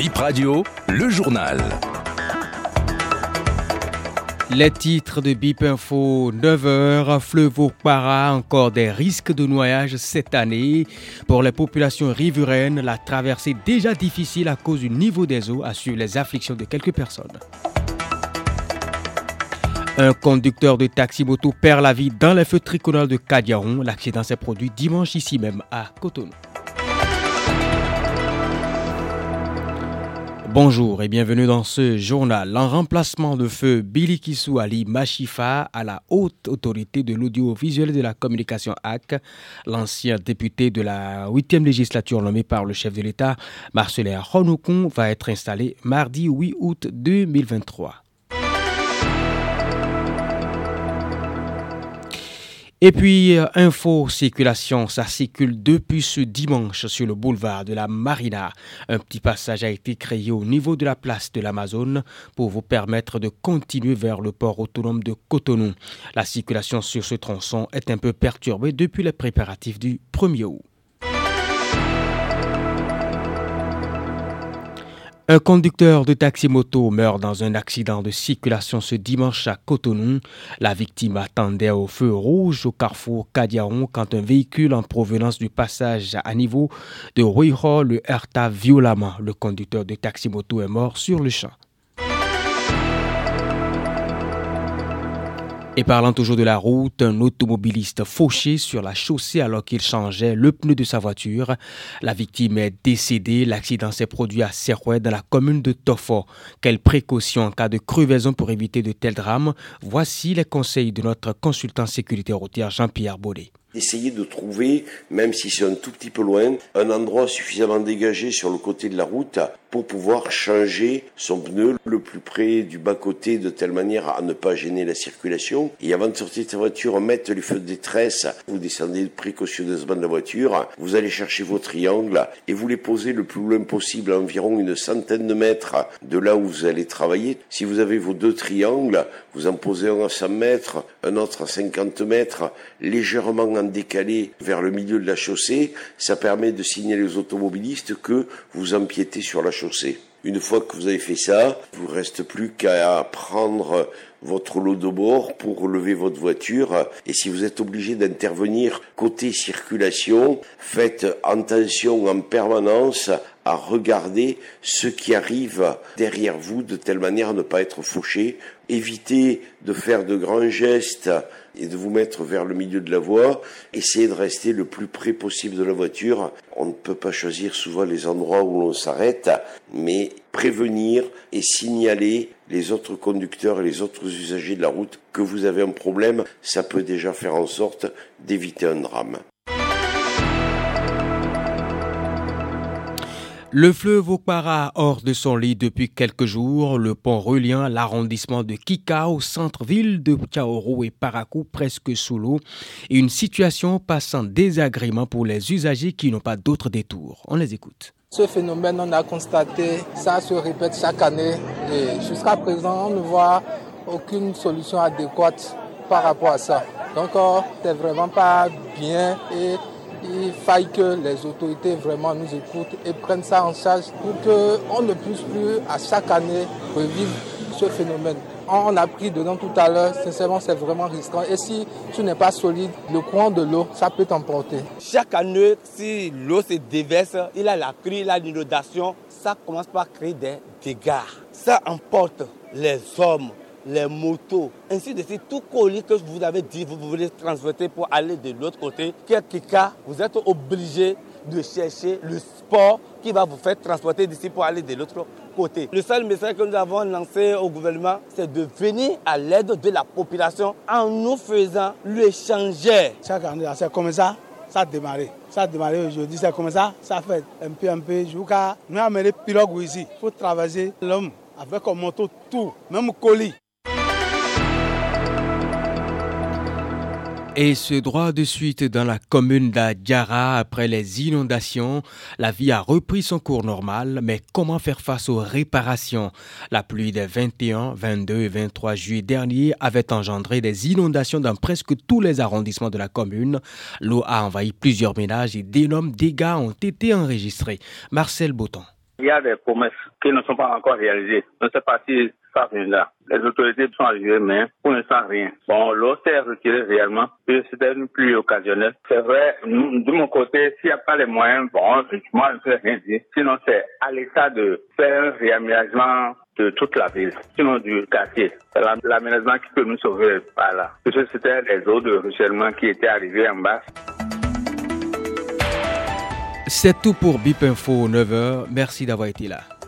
Bip Radio, le journal. Les titres de Bip Info, 9h, fleuve Para, encore des risques de noyage cette année. Pour les populations riveraines, la traversée déjà difficile à cause du niveau des eaux assure les afflictions de quelques personnes. Un conducteur de taxi-moto perd la vie dans les feux tricolores de Kadiaron. L'accident s'est produit dimanche ici même à Cotonou. Bonjour et bienvenue dans ce journal. En remplacement de feu Billy Kissou Ali Machifa à la haute autorité de l'audiovisuel et de la communication AC, l'ancien député de la 8e législature nommé par le chef de l'État, Marcelin Honoukon, va être installé mardi 8 août 2023. Et puis, euh, info circulation, ça circule depuis ce dimanche sur le boulevard de la Marina. Un petit passage a été créé au niveau de la place de l'Amazone pour vous permettre de continuer vers le port autonome de Cotonou. La circulation sur ce tronçon est un peu perturbée depuis les préparatifs du 1er août. Un conducteur de taxi-moto meurt dans un accident de circulation ce dimanche à Cotonou. La victime attendait au feu rouge au carrefour Cadiaron quand un véhicule en provenance du passage à niveau de Ruiho le heurta violemment. Le conducteur de taxi-moto est mort sur le champ. Et parlant toujours de la route, un automobiliste fauché sur la chaussée alors qu'il changeait le pneu de sa voiture. La victime est décédée. L'accident s'est produit à Serrouet dans la commune de Tofo. Quelles précautions en cas de crevaison pour éviter de tels drames? Voici les conseils de notre consultant sécurité routière Jean-Pierre Baudet. Essayer de trouver, même si c'est un tout petit peu loin, un endroit suffisamment dégagé sur le côté de la route pour pouvoir changer son pneu le plus près du bas-côté de telle manière à ne pas gêner la circulation. Et avant de sortir de sa voiture, mettre les feux de détresse, vous descendez précautionneusement de la voiture, vous allez chercher vos triangles et vous les posez le plus loin possible, à environ une centaine de mètres de là où vous allez travailler. Si vous avez vos deux triangles, vous en posez un à 100 mètres, un autre à 50 mètres, légèrement en décalé vers le milieu de la chaussée. Ça permet de signaler aux automobilistes que vous empiétez sur la chaussée. Une fois que vous avez fait ça, vous reste plus qu'à prendre votre lot de bord pour lever votre voiture. Et si vous êtes obligé d'intervenir côté circulation, faites attention en permanence à regarder ce qui arrive derrière vous de telle manière à ne pas être fauché. Évitez de faire de grands gestes et de vous mettre vers le milieu de la voie. Essayez de rester le plus près possible de la voiture. On ne peut pas choisir souvent les endroits où l'on s'arrête, mais prévenir et signaler les autres conducteurs et les autres usagers de la route que vous avez un problème, ça peut déjà faire en sorte d'éviter un drame. Le fleuve Okpara hors de son lit depuis quelques jours. Le pont reliant l'arrondissement de Kika au centre-ville de Tchaoro et Parakou presque sous l'eau. Une situation passant désagrément pour les usagers qui n'ont pas d'autre détour. On les écoute. Ce phénomène, on a constaté, ça se répète chaque année et jusqu'à présent, on ne voit aucune solution adéquate par rapport à ça. Donc, euh, c'est vraiment pas bien et il faille que les autorités vraiment nous écoutent et prennent ça en charge pour qu'on ne puisse plus à chaque année revivre ce phénomène. On a pris dedans tout à l'heure, sincèrement c'est vraiment risquant. Et si tu n'es pas solide, le courant de l'eau, ça peut t'emporter. Chaque année, si l'eau se déverse, il a la crue, il a l'inondation, ça commence par créer des dégâts. Ça emporte les hommes, les motos, ainsi de suite, tout colis que vous avez dit, vous voulez transporter pour aller de l'autre côté, quelque cas, vous êtes obligé de chercher le sport qui va vous faire transporter d'ici pour aller de l'autre côté. Le seul message que nous avons lancé au gouvernement, c'est de venir à l'aide de la population en nous faisant l'échanger. Chaque année, c'est comme ça, ça a démarré. Ça a démarré aujourd'hui, c'est comme ça, ça fait un peu, un peu, jusqu'à nous amener pirogue ici. Il faut traverser l'homme avec un moto, tout, même colis. Et ce droit de suite dans la commune d'Adjara après les inondations, la vie a repris son cours normal, mais comment faire face aux réparations? La pluie des 21, 22 et 23 juillet dernier avait engendré des inondations dans presque tous les arrondissements de la commune. L'eau a envahi plusieurs ménages et d'énormes dégâts ont été enregistrés. Marcel Botton. Il y a des promesses qui ne sont pas encore réalisées. Je ne sais pas si ça viendra. Les autorités sont arrivées, mais pour l'instant, rien. Bon, l'eau s'est retirée réellement, c'était une pluie occasionnelle. C'est vrai, de mon côté, s'il n'y a pas les moyens, bon, moi, je ne peux rien dire. Sinon, c'est à l'État de faire un réaménagement de toute la ville, sinon du quartier. C'est l'aménagement qui peut nous sauver par là. Parce que c'était les eaux de ruissellement qui étaient arrivées en bas. C'est tout pour BIP Info 9h. Merci d'avoir été là.